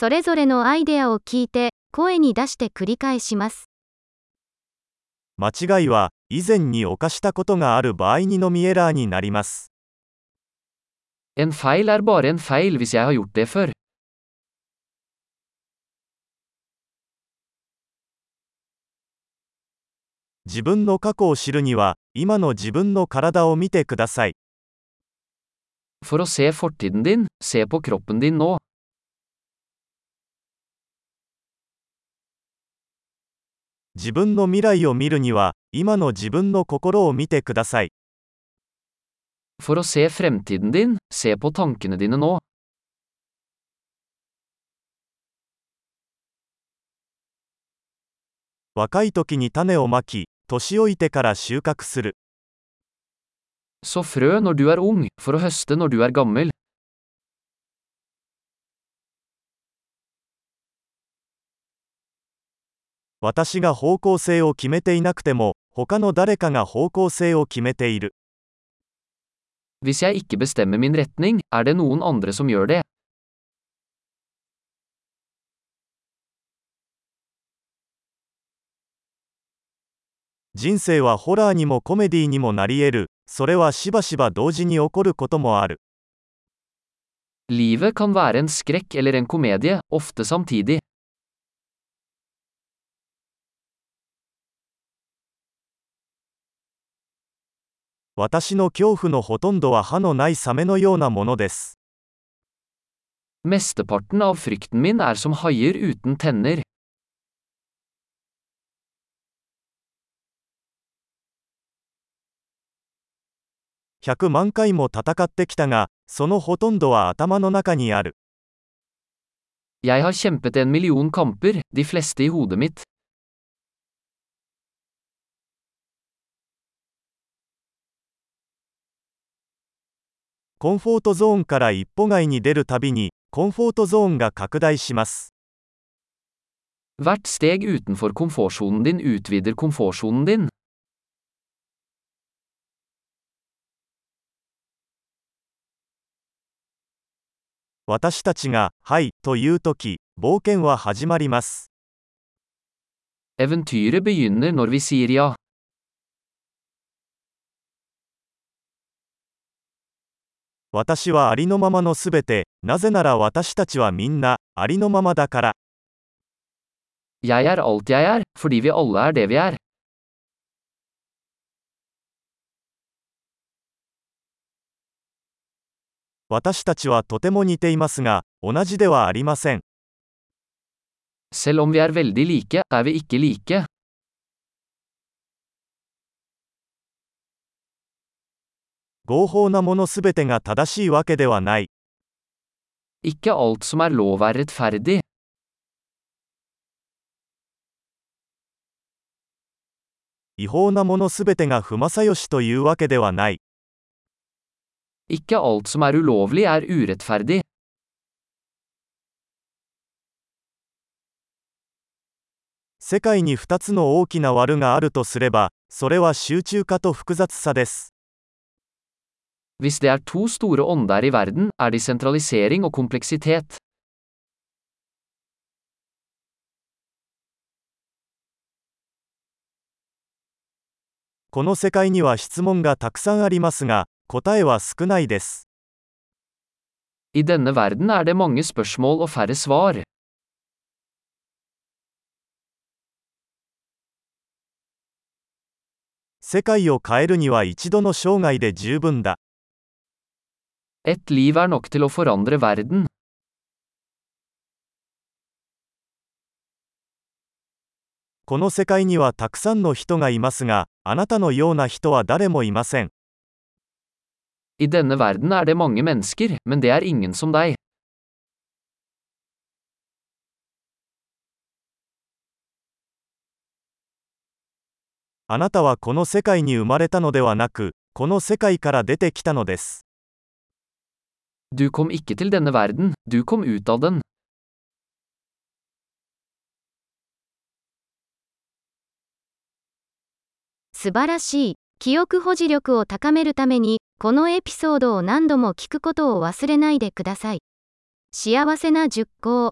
それぞれのアイデアを聞いて、声に出して繰り返します。間違いは以前に犯したことがある場合にのみエラーになります。En feil er bare en feil hvis jeg har gjort det før. 自分の過去を知るには、今の自分の体を見てください。For å se fortiden din, se på kroppen din nå. 自分の未来を見るには、今の自分の心を見てください。For å se fremtiden din, se på tankene dine nå. 若い時に種をまき、年老いてから収穫する。Så frø når du er ung, for å høste når du er gammel. 私が方向性を決めていなくても他の誰かが方向性を決めている。人生はホラーにもコメディーにもなり得る。それはしばしば同時に起こることもある。私の恐怖のほとんどは歯のないサメのようなものです。Mesteparten av frykten min er som haier uten tenner. 100万回も戦ってきたが、そのほとんどは頭の中にある。Jeg har kjempet en million kamper, de fleste i hodet mitt. コンフォートゾーンから一歩外に出るたびにコンフォートゾーンが拡大します私たちが「はい」という時冒険は始まります。Eventyret begynner når vi. 私はありのままのすべて、なぜなら私たちはみんな、ありのままだから。私たちはとても似ていますが、同じではありません。Selv om vi er veldig like. 合法なものすべてが正しいわけではない。Ikke alt som er lov er rettferdig. 違法なものすべてが不正義というわけではない。Ikke alt som er ulovlig er urettferdig. 世界に2つの大きな悪があるとすれば、それは集中化と複雑さです。Hvis det er to store ånder i verden, er de sentralisering og kompleksitet. この世界には質問がたくさんありますが、答えは少ないです。I denne verden er det mange spørsmål og færre svar. 世界を変えるには一度の生涯で十分だ。Et liv er nok til å forandre verden. この世界にはたくさんの人がいますが、あなたのような人は誰もいません。I denne verden er det mange mennesker, men det er ingen som deg. あなたはこの世界に生まれたのではなく、この世界から出てきたのです。Du kom ikke til denne verden, du kom ut av den. 素晴らしい。記憶保持力を高めるために、このエピソードを何度も聞くことを忘れないでください。幸せな熟考。